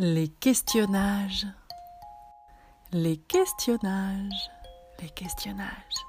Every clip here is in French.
Les questionnages. Les questionnages. Les questionnages.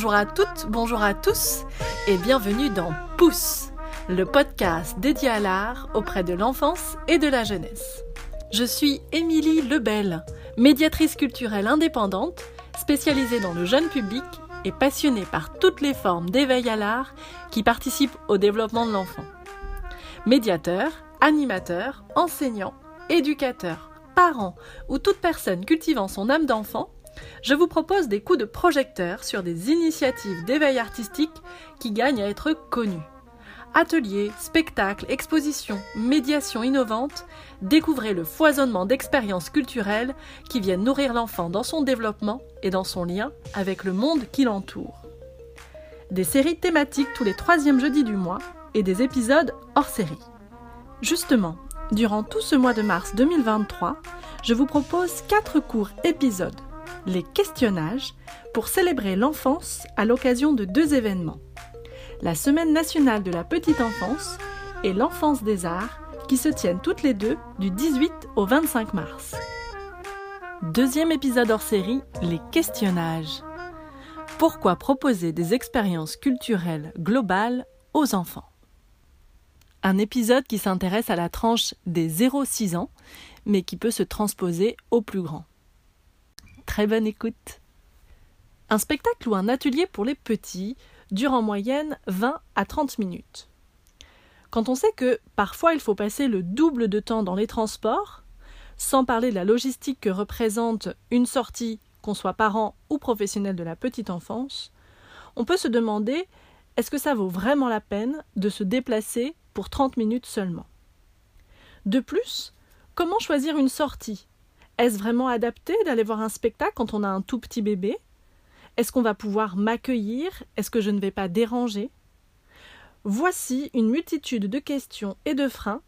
Bonjour à toutes, bonjour à tous et bienvenue dans Pousse, le podcast dédié à l'art auprès de l'enfance et de la jeunesse. Je suis Émilie Lebel, médiatrice culturelle indépendante, spécialisée dans le jeune public et passionnée par toutes les formes d'éveil à l'art qui participent au développement de l'enfant. Médiateur, animateur, enseignant, éducateur, parent ou toute personne cultivant son âme d'enfant, je vous propose des coups de projecteur sur des initiatives d'éveil artistique qui gagnent à être connues. Ateliers, spectacles, expositions, médiations innovantes, découvrez le foisonnement d'expériences culturelles qui viennent nourrir l'enfant dans son développement et dans son lien avec le monde qui l'entoure. Des séries thématiques tous les troisièmes jeudis du mois et des épisodes hors série. Justement, durant tout ce mois de mars 2023, je vous propose quatre courts épisodes les questionnages, pour célébrer l'enfance à l'occasion de deux événements. La Semaine nationale de la petite enfance et l'enfance des arts qui se tiennent toutes les deux du 18 au 25 mars. Deuxième épisode hors série, les questionnages. Pourquoi proposer des expériences culturelles globales aux enfants? Un épisode qui s'intéresse à la tranche des 0-6 ans, mais qui peut se transposer aux plus grands. Très bonne écoute. Un spectacle ou un atelier pour les petits dure en moyenne 20 à 30 minutes. Quand on sait que parfois il faut passer le double de temps dans les transports, sans parler de la logistique que représente une sortie, qu'on soit parent ou professionnel de la petite enfance, on peut se demander est-ce que ça vaut vraiment la peine de se déplacer pour 30 minutes seulement? De plus, comment choisir une sortie? Est-ce vraiment adapté d'aller voir un spectacle quand on a un tout petit bébé? Est-ce qu'on va pouvoir m'accueillir? Est-ce que je ne vais pas déranger? Voici une multitude de questions et de freins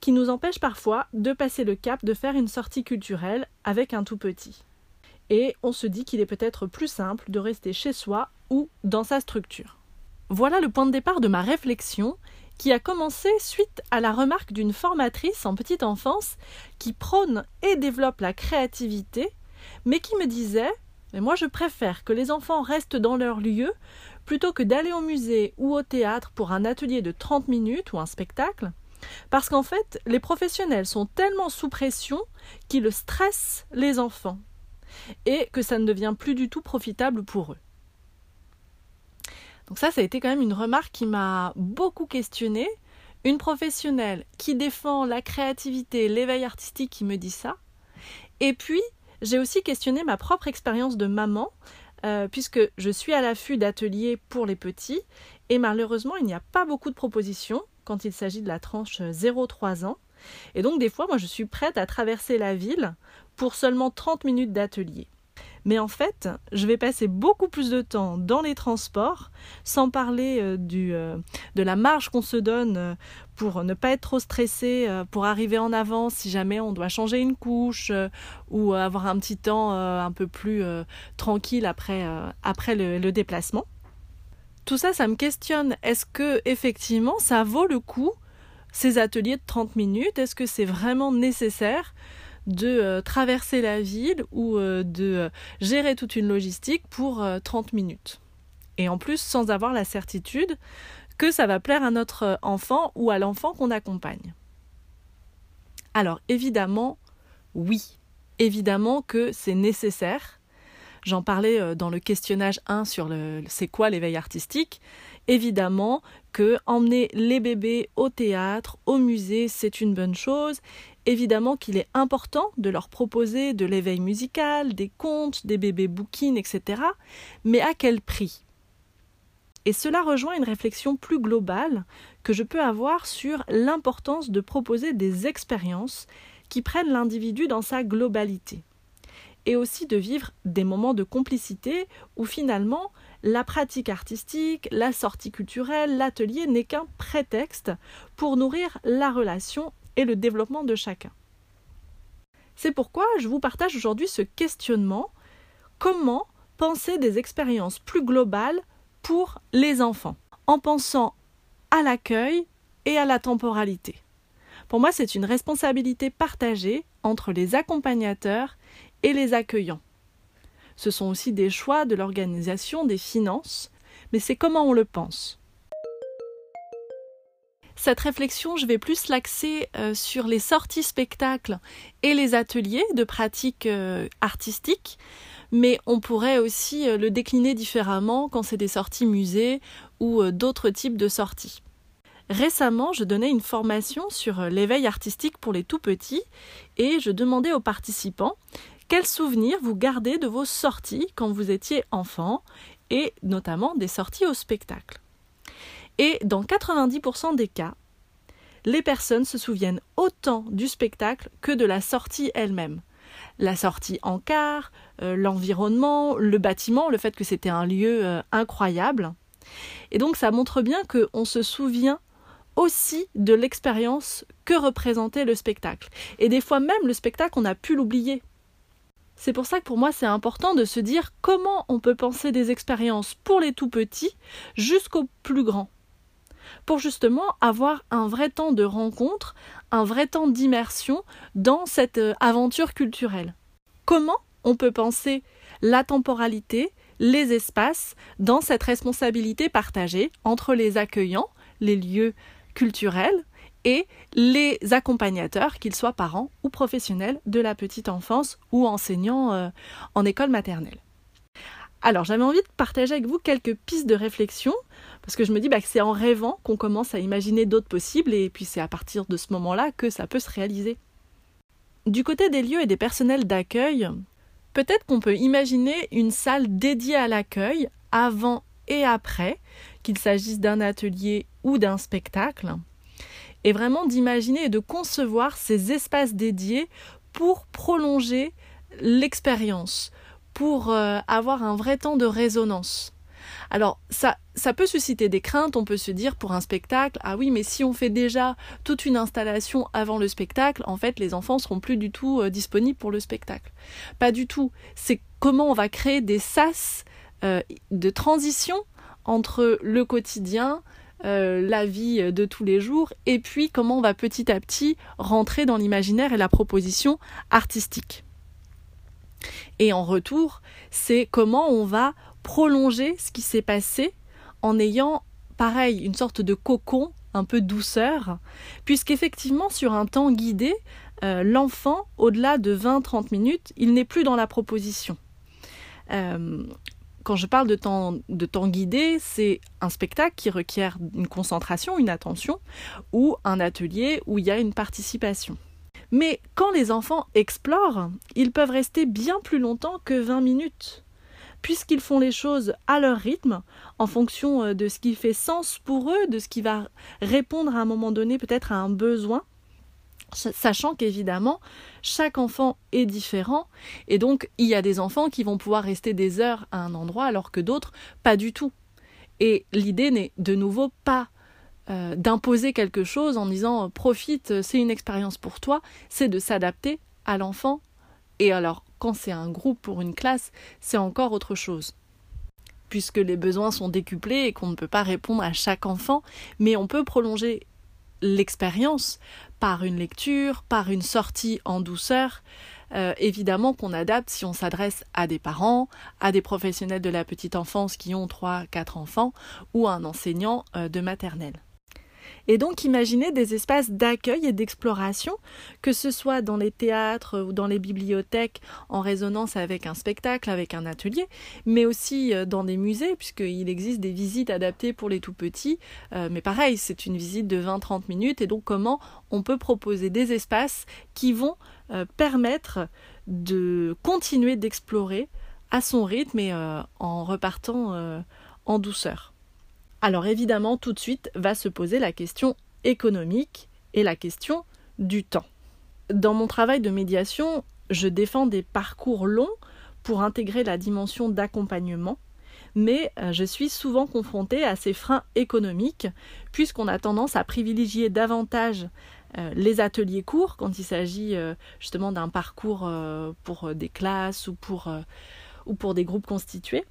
qui nous empêchent parfois de passer le cap de faire une sortie culturelle avec un tout petit. Et on se dit qu'il est peut-être plus simple de rester chez soi ou dans sa structure. Voilà le point de départ de ma réflexion qui a commencé suite à la remarque d'une formatrice en petite enfance qui prône et développe la créativité, mais qui me disait mais moi je préfère que les enfants restent dans leur lieu plutôt que d'aller au musée ou au théâtre pour un atelier de 30 minutes ou un spectacle, parce qu'en fait les professionnels sont tellement sous pression qu'ils stressent les enfants et que ça ne devient plus du tout profitable pour eux. Donc ça, ça a été quand même une remarque qui m'a beaucoup questionnée. Une professionnelle qui défend la créativité, l'éveil artistique qui me dit ça. Et puis, j'ai aussi questionné ma propre expérience de maman, euh, puisque je suis à l'affût d'ateliers pour les petits, et malheureusement, il n'y a pas beaucoup de propositions quand il s'agit de la tranche 0-3 ans. Et donc, des fois, moi, je suis prête à traverser la ville pour seulement 30 minutes d'atelier. Mais en fait, je vais passer beaucoup plus de temps dans les transports, sans parler euh, euh, de la marge qu'on se donne euh, pour ne pas être trop stressé, pour arriver en avant si jamais on doit changer une couche ou avoir un petit temps un peu plus tranquille après, après le, le déplacement. Tout ça, ça me questionne. Est-ce que effectivement, ça vaut le coup ces ateliers de 30 minutes? Est-ce que c'est vraiment nécessaire? De euh, traverser la ville ou euh, de euh, gérer toute une logistique pour 30 minutes. Et en plus, sans avoir la certitude que ça va plaire à notre enfant ou à l'enfant qu'on accompagne. Alors évidemment, oui, évidemment que c'est nécessaire. J'en parlais dans le questionnage 1 sur le c'est quoi l'éveil artistique. Évidemment que emmener les bébés au théâtre, au musée, c'est une bonne chose Évidemment qu'il est important de leur proposer de l'éveil musical, des contes, des bébés bouquins, etc. Mais à quel prix? Et cela rejoint une réflexion plus globale que je peux avoir sur l'importance de proposer des expériences qui prennent l'individu dans sa globalité. Et aussi de vivre des moments de complicité où finalement la pratique artistique, la sortie culturelle, l'atelier n'est qu'un prétexte pour nourrir la relation et le développement de chacun. C'est pourquoi je vous partage aujourd'hui ce questionnement comment penser des expériences plus globales pour les enfants, en pensant à l'accueil et à la temporalité? Pour moi, c'est une responsabilité partagée entre les accompagnateurs et les accueillants. Ce sont aussi des choix de l'organisation des finances, mais c'est comment on le pense. Cette réflexion, je vais plus l'axer euh, sur les sorties spectacles et les ateliers de pratique euh, artistique, mais on pourrait aussi euh, le décliner différemment quand c'est des sorties musées ou d'autres types de sorties. Récemment, je donnais une formation sur l'éveil artistique pour les tout petits et je demandais aux participants quels souvenirs vous gardez de vos sorties quand vous étiez enfant et notamment des sorties au spectacle. Et dans 90% des cas, les personnes se souviennent autant du spectacle que de la sortie elle-même. La sortie en car, euh, l'environnement, le bâtiment, le fait que c'était un lieu euh, incroyable. Et donc ça montre bien qu'on se souvient aussi de l'expérience que représentait le spectacle. Et des fois même le spectacle, on a pu l'oublier. C'est pour ça que pour moi c'est important de se dire comment on peut penser des expériences pour les tout petits jusqu'aux plus grands pour justement avoir un vrai temps de rencontre, un vrai temps d'immersion dans cette euh, aventure culturelle. Comment on peut penser la temporalité, les espaces dans cette responsabilité partagée entre les accueillants, les lieux culturels et les accompagnateurs, qu'ils soient parents ou professionnels de la petite enfance ou enseignants euh, en école maternelle? Alors j'avais envie de partager avec vous quelques pistes de réflexion, parce que je me dis bah, que c'est en rêvant qu'on commence à imaginer d'autres possibles, et puis c'est à partir de ce moment-là que ça peut se réaliser. Du côté des lieux et des personnels d'accueil, peut-être qu'on peut imaginer une salle dédiée à l'accueil avant et après, qu'il s'agisse d'un atelier ou d'un spectacle, et vraiment d'imaginer et de concevoir ces espaces dédiés pour prolonger l'expérience, pour euh, avoir un vrai temps de résonance. Alors ça, ça peut susciter des craintes, on peut se dire pour un spectacle, ah oui, mais si on fait déjà toute une installation avant le spectacle, en fait les enfants seront plus du tout euh, disponibles pour le spectacle. Pas du tout. C'est comment on va créer des sas euh, de transition entre le quotidien, la vie de tous les jours, et puis comment on va petit à petit rentrer dans l'imaginaire et la proposition artistique. Et en retour, c'est comment on va prolonger ce qui s'est passé en ayant, pareil, une sorte de cocon, un peu douceur, puisqu'effectivement, sur un temps guidé, euh, l'enfant, au-delà de 20-30 minutes, il n'est plus dans la proposition. Euh, quand je parle de temps, de temps guidé, c'est un spectacle qui requiert une concentration, une attention, ou un atelier où il y a une participation. Mais quand les enfants explorent, ils peuvent rester bien plus longtemps que 20 minutes, puisqu'ils font les choses à leur rythme, en fonction euh, de ce qui fait sens pour eux, de ce qui va répondre à un moment donné peut-être à un besoin, sachant qu'évidemment, chaque enfant est différent, et donc il y a des enfants qui vont pouvoir rester des heures à un endroit alors que d'autres pas du tout. Et l'idée n'est de nouveau pas euh, d'imposer quelque chose en disant euh, profite, euh, c'est une expérience pour toi, c'est de s'adapter à l'enfant. Et alors, quand c'est un groupe pour une classe, c'est encore autre chose. Puisque les besoins sont décuplés et qu'on ne peut pas répondre à chaque enfant, mais on peut prolonger l'expérience par une lecture, par une sortie en douceur. évidemment qu'on adapte si on s'adresse à des parents, à des professionnels de la petite enfance qui ont 3-4 enfants ou à un enseignant de maternelle. Et donc imaginer des espaces d'accueil et d'exploration, que ce soit dans les théâtres ou dans les bibliothèques en résonance avec un spectacle, avec un atelier, mais aussi euh, dans des musées, puisqu'il existe des visites adaptées pour les tout petits. Euh, mais pareil, c'est une visite de 20-30 minutes, et donc comment on peut proposer des espaces qui vont euh, permettre de continuer d'explorer à son rythme et en repartant en douceur. Alors évidemment, tout de suite va se poser la question économique et la question du temps. Dans mon travail de médiation, je défends des parcours longs pour intégrer la dimension d'accompagnement, mais euh, je suis souvent confrontée à ces freins économiques, puisqu'on a tendance à privilégier davantage euh, les ateliers courts quand il s'agit euh, justement d'un parcours pour des classes ou pour, ou pour des groupes constitués.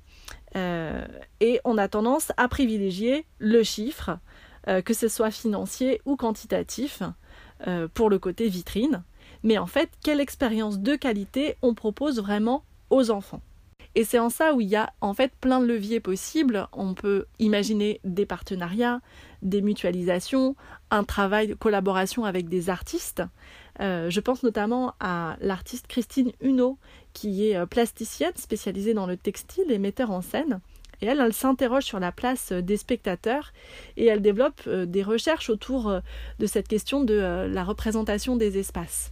Et on a tendance à privilégier le chiffre, que ce soit financier ou quantitatif, pour le côté vitrine. Mais en fait, quelle expérience de qualité on propose vraiment aux enfants? Et c'est en ça où il y a en fait plein de leviers possibles. On peut imaginer des partenariats, des mutualisations, un travail de collaboration avec des artistes. Euh, je pense notamment à l'artiste Christine Huneau, qui est euh, plasticienne spécialisée dans le textile et metteur en scène. Et elle, elle s'interroge sur la place euh, des spectateurs et elle développe des recherches autour de cette question de la représentation des espaces.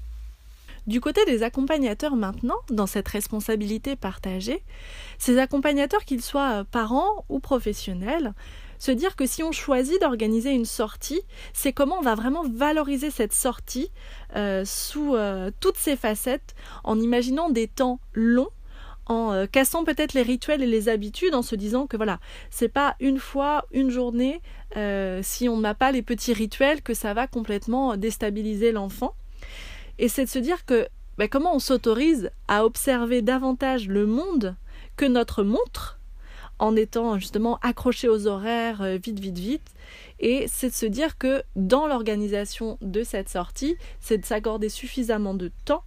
Du côté des accompagnateurs maintenant, dans cette responsabilité partagée, ces accompagnateurs, qu'ils soient euh, parents ou professionnels, se dire que si on choisit d'organiser une sortie, c'est comment on va vraiment valoriser cette sortie euh, sous euh, toutes ses facettes, en imaginant des temps longs en cassant peut-être les rituels et les habitudes en se disant que voilà, c'est pas une fois, une journée, si on n'a pas les petits rituels que ça va complètement déstabiliser l'enfant. Et c'est de se dire que ben, comment on s'autorise à observer davantage le monde que notre montre en étant justement accroché aux horaires euh, vite, vite, vite. Et c'est de se dire que dans l'organisation de cette sortie, c'est de s'accorder suffisamment de temps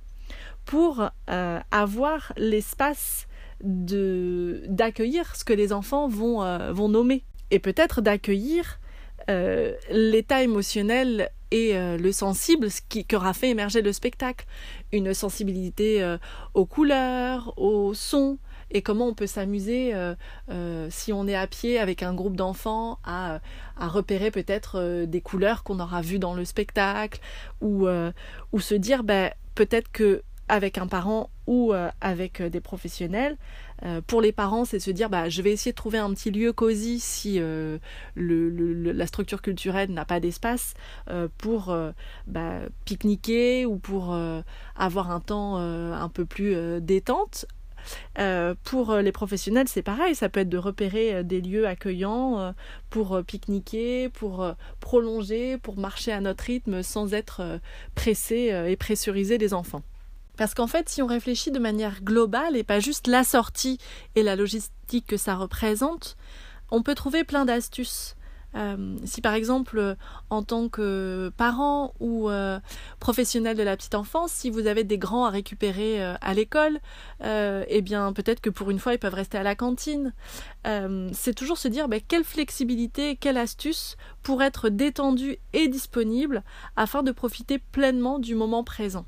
pour euh, avoir l'espace d'accueillir ce que les enfants vont, euh, vont nommer et peut-être d'accueillir l'état émotionnel et le sensible, ce qui, aura fait émerger le spectacle. Une sensibilité aux couleurs, aux sons, et comment on peut s'amuser euh, si on est à pied avec un groupe d'enfants à, repérer peut-être des couleurs qu'on aura vues dans le spectacle, ou, ou se dire ben, peut-être que avec un parent ou avec des professionnels, euh, pour les parents, c'est se dire bah, je vais essayer de trouver un petit lieu cosy si euh, la structure culturelle n'a pas d'espace euh, pour bah, pique-niquer ou pour avoir un temps un peu plus détente. Pour les professionnels, c'est pareil, ça peut être de repérer des lieux accueillants pour pique-niquer, pour prolonger, pour marcher à notre rythme sans être pressé et pressuriser les enfants. Parce qu'en fait, si on réfléchit de manière globale et pas juste la sortie et la logistique que ça représente, on peut trouver plein d'astuces. Euh, si par exemple, en tant que parent ou euh, professionnel de la petite enfance, si vous avez des grands à récupérer euh, à l'école, eh bien peut-être que pour une fois ils peuvent rester à la cantine. c'est toujours se dire ben, quelle flexibilité, quelle astuce pour être détendu et disponible afin de profiter pleinement du moment présent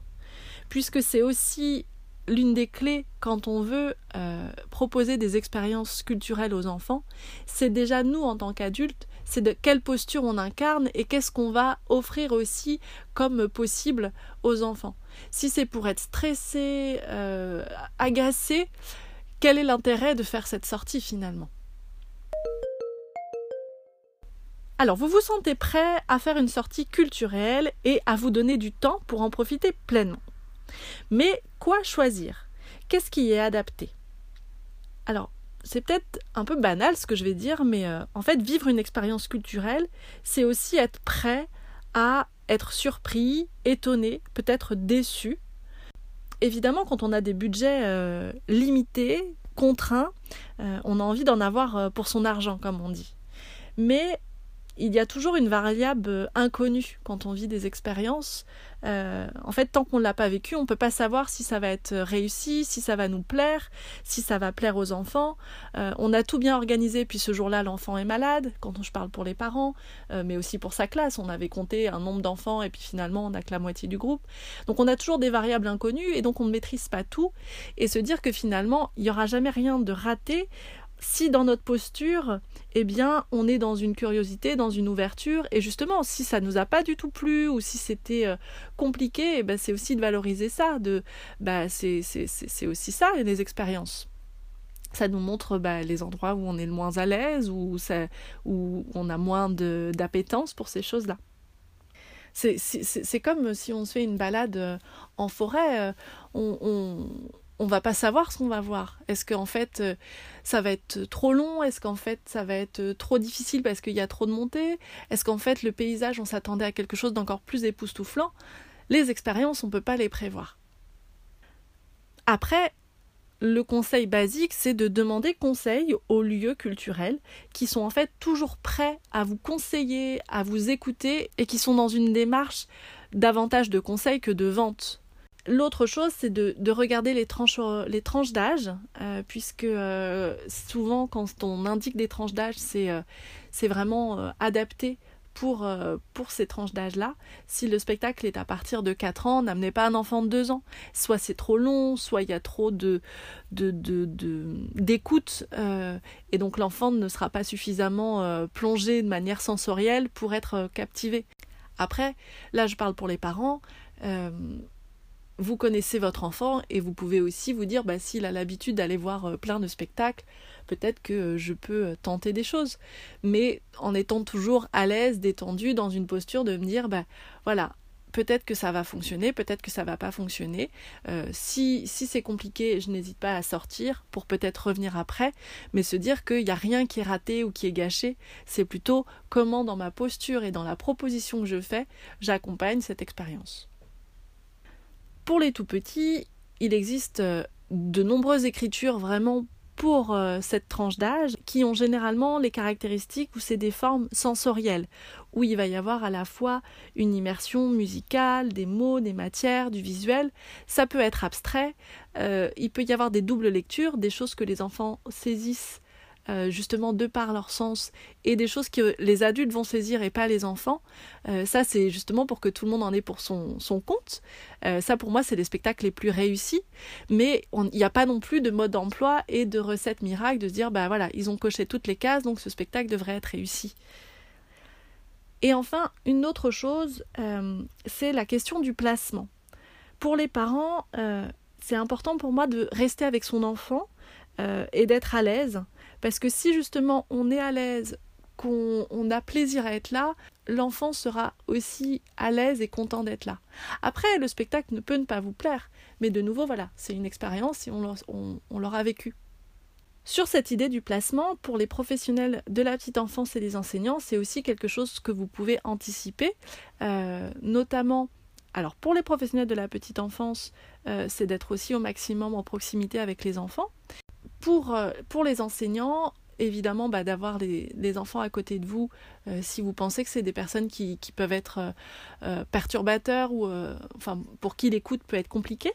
puisque c'est aussi l'une des clés quand on veut euh, proposer des expériences culturelles aux enfants, c'est déjà nous en tant qu'adultes, c'est de quelle posture on incarne et qu'est-ce qu'on va offrir aussi comme possible aux enfants. Si c'est pour être stressé, euh, agacé, quel est l'intérêt de faire cette sortie finalement? Alors, vous vous sentez prêt à faire une sortie culturelle et à vous donner du temps pour en profiter pleinement. Mais quoi choisir? Qu'est-ce qui est adapté? Alors, c'est peut-être un peu banal ce que je vais dire, mais euh, en fait, vivre une expérience culturelle, c'est aussi être prêt à être surpris, étonné, peut-être déçu. Évidemment, quand on a des budgets euh, limités, contraints, euh, on a envie d'en avoir pour son argent, comme on dit. Mais il y a toujours une variable inconnue quand on vit des expériences. Euh, en fait, tant qu'on ne l'a pas vécu, on ne peut pas savoir si ça va être réussi, si ça va nous plaire, si ça va plaire aux enfants. Euh, on a tout bien organisé, puis ce jour-là, l'enfant est malade, quand je parle pour les parents, euh, mais aussi pour sa classe. On avait compté un nombre d'enfants, et puis finalement, on n'a que la moitié du groupe. Donc on a toujours des variables inconnues, et donc on ne maîtrise pas tout. Et se dire que finalement, il n'y aura jamais rien de raté si dans notre posture, eh bien, on est dans une curiosité, dans une ouverture, et justement, si ça nous a pas du tout plu ou si c'était euh, compliqué, eh ben, c'est aussi de valoriser ça, de, bah, c'est, aussi ça les expériences. Ça nous montre bah, les endroits où on est le moins à l'aise, où, ça, où on a moins d'appétence pour ces choses-là. C'est comme si on se fait une balade euh, en forêt, euh, on on va pas savoir ce qu'on va voir. Est-ce qu'en fait euh, ça va être trop long? Est-ce qu'en fait ça va être euh, trop difficile parce qu'il y a trop de montées? Est-ce qu'en fait le paysage on s'attendait à quelque chose d'encore plus époustouflant? Les expériences on peut pas les prévoir. Après, le conseil basique, c'est de demander conseil aux lieux culturels qui sont en fait toujours prêts à vous conseiller, à vous écouter et qui sont dans une démarche davantage de conseil que de vente. L'autre chose, c'est de, regarder les tranches, tranches d'âge, euh, puisque euh, souvent, quand on indique des tranches d'âge, c'est euh, vraiment adapté pour, ces tranches d'âge-là. Si le spectacle est à partir de 4 ans, n'amenez pas un enfant de 2 ans. Soit c'est trop long, soit il y a trop de, d'écoute, et donc l'enfant ne sera pas suffisamment plongé de manière sensorielle pour être captivé. Après, là je parle pour les parents vous connaissez votre enfant et vous pouvez aussi vous dire bah, s'il a l'habitude d'aller voir euh, plein de spectacles, peut-être que euh, je peux euh, tenter des choses. Mais en étant toujours à l'aise, détendu, dans une posture de me dire bah voilà, peut-être que ça va fonctionner, peut-être que ça va pas fonctionner. si si c'est compliqué, je n'hésite pas à sortir pour peut-être revenir après, mais se dire qu'il n'y a rien qui est raté ou qui est gâché, c'est plutôt comment dans ma posture et dans la proposition que je fais, j'accompagne cette expérience. Pour les tout petits, il existe euh, de nombreuses écritures vraiment pour euh, cette tranche d'âge qui ont généralement les caractéristiques où c'est des formes sensorielles, où il va y avoir à la fois une immersion musicale, des mots, des matières, du visuel. Ça peut être abstrait, euh, il peut y avoir des doubles lectures, des choses que les enfants saisissent euh, justement de par leur sens et des choses que les adultes vont saisir et pas les enfants. Euh, ça, c'est justement pour que tout le monde en ait pour son, son compte. Euh, ça, pour moi, c'est les spectacles les plus réussis. Mais il n'y a pas non plus de mode d'emploi et de recette miracle de se dire, bah voilà, ils ont coché toutes les cases, donc ce spectacle devrait être réussi. Et enfin, une autre chose, c'est la question du placement. Pour les parents, c'est important pour moi de rester avec son enfant et d'être à l'aise parce que si justement on est à l'aise, qu'on a plaisir à être là, l'enfant sera aussi à l'aise et content d'être là. Après, le spectacle ne peut ne pas vous plaire, mais de nouveau, voilà, c'est une expérience et on l'aura vécu. Sur cette idée du placement, pour les professionnels de la petite enfance et les enseignants, c'est aussi quelque chose que vous pouvez anticiper, euh, notamment alors pour les professionnels de la petite enfance, euh, c'est d'être aussi au maximum en proximité avec les enfants. Pour, euh, pour les enseignants, évidemment bah, d'avoir des, enfants à côté de vous euh, si vous pensez que c'est des personnes qui, peuvent être euh, perturbateurs ou enfin pour qui l'écoute peut être compliquée.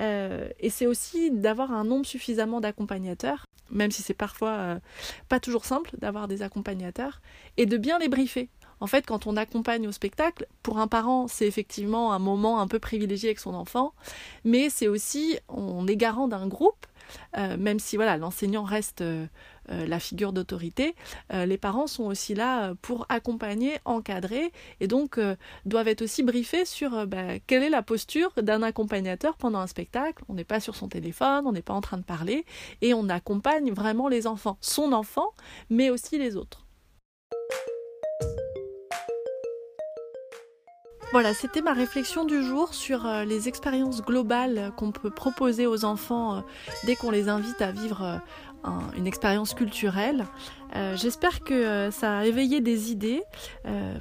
et c'est aussi d'avoir un nombre suffisamment d'accompagnateurs, même si c'est parfois pas toujours simple d'avoir des accompagnateurs, et de bien les briefer. En fait, quand on accompagne au spectacle, pour un parent, c'est effectivement un moment un peu privilégié avec son enfant, mais c'est aussi, on est garant d'un groupe euh, même si voilà l'enseignant reste euh, euh, la figure d'autorité, les parents sont aussi là pour accompagner, encadrer, et donc doivent être aussi briefés sur bah, quelle est la posture d'un accompagnateur pendant un spectacle. On n'est pas sur son téléphone, on n'est pas en train de parler, et on accompagne vraiment les enfants, son enfant, mais aussi les autres. Voilà, c'était ma réflexion du jour sur euh, les expériences globales qu'on peut proposer aux enfants euh, dès qu'on les invite à vivre euh, une expérience culturelle. J'espère que ça a éveillé des idées.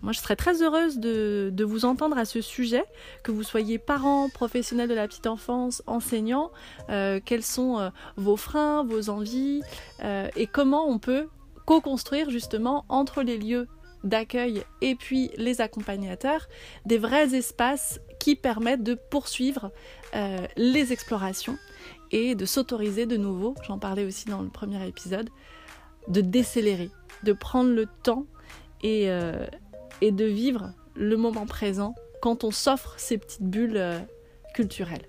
moi, je serais très heureuse de, de, vous entendre à ce sujet, que vous soyez parents, professionnels de la petite enfance, enseignants, quels sont vos freins, vos envies, et comment on peut co-construire justement entre les lieux d'accueil et puis les accompagnateurs, des vrais espaces qui permettent de poursuivre euh, les explorations et de s'autoriser de nouveau, j'en parlais aussi dans le premier épisode, de décélérer, de prendre le temps et, euh, de vivre le moment présent quand on s'offre ces petites bulles euh, culturelles.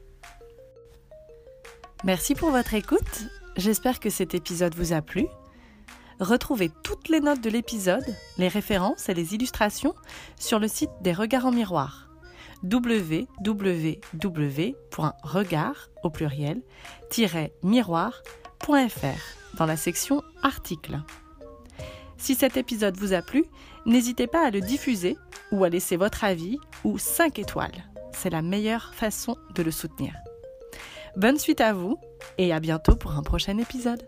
Merci pour votre écoute. J'espère que cet épisode vous a plu. Retrouvez toutes les notes de l'épisode, les références et les illustrations sur le site des Regards en miroir www.regard au pluriel miroir.fr dans la section articles. Si cet épisode vous a plu, n'hésitez pas à le diffuser ou à laisser votre avis ou 5 étoiles. C'est la meilleure façon de le soutenir. Bonne suite à vous et à bientôt pour un prochain épisode.